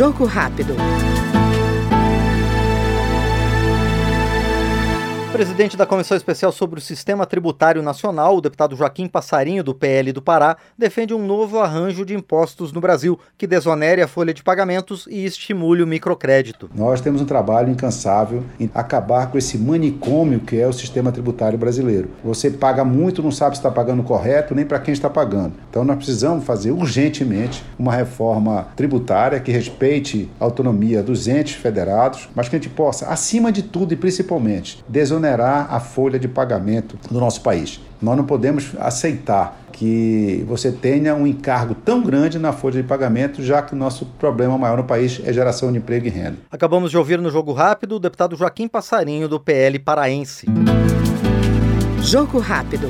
Jogo rápido. Presidente da Comissão Especial sobre o Sistema Tributário Nacional, o deputado Joaquim Passarinho, do PL do Pará, defende um novo arranjo de impostos no Brasil que desonere a folha de pagamentos e estimule o microcrédito. Nós temos um trabalho incansável em acabar com esse manicômio que é o sistema tributário brasileiro. Você paga muito, não sabe se está pagando correto nem para quem está pagando. Então nós precisamos fazer urgentemente uma reforma tributária que respeite a autonomia dos entes federados, mas que a gente possa, acima de tudo e principalmente, desonerar a folha de pagamento do nosso país. Nós não podemos aceitar que você tenha um encargo tão grande na folha de pagamento, já que o nosso problema maior no país é geração de emprego e renda. Acabamos de ouvir no Jogo Rápido o deputado Joaquim Passarinho, do PL Paraense. Jogo Rápido.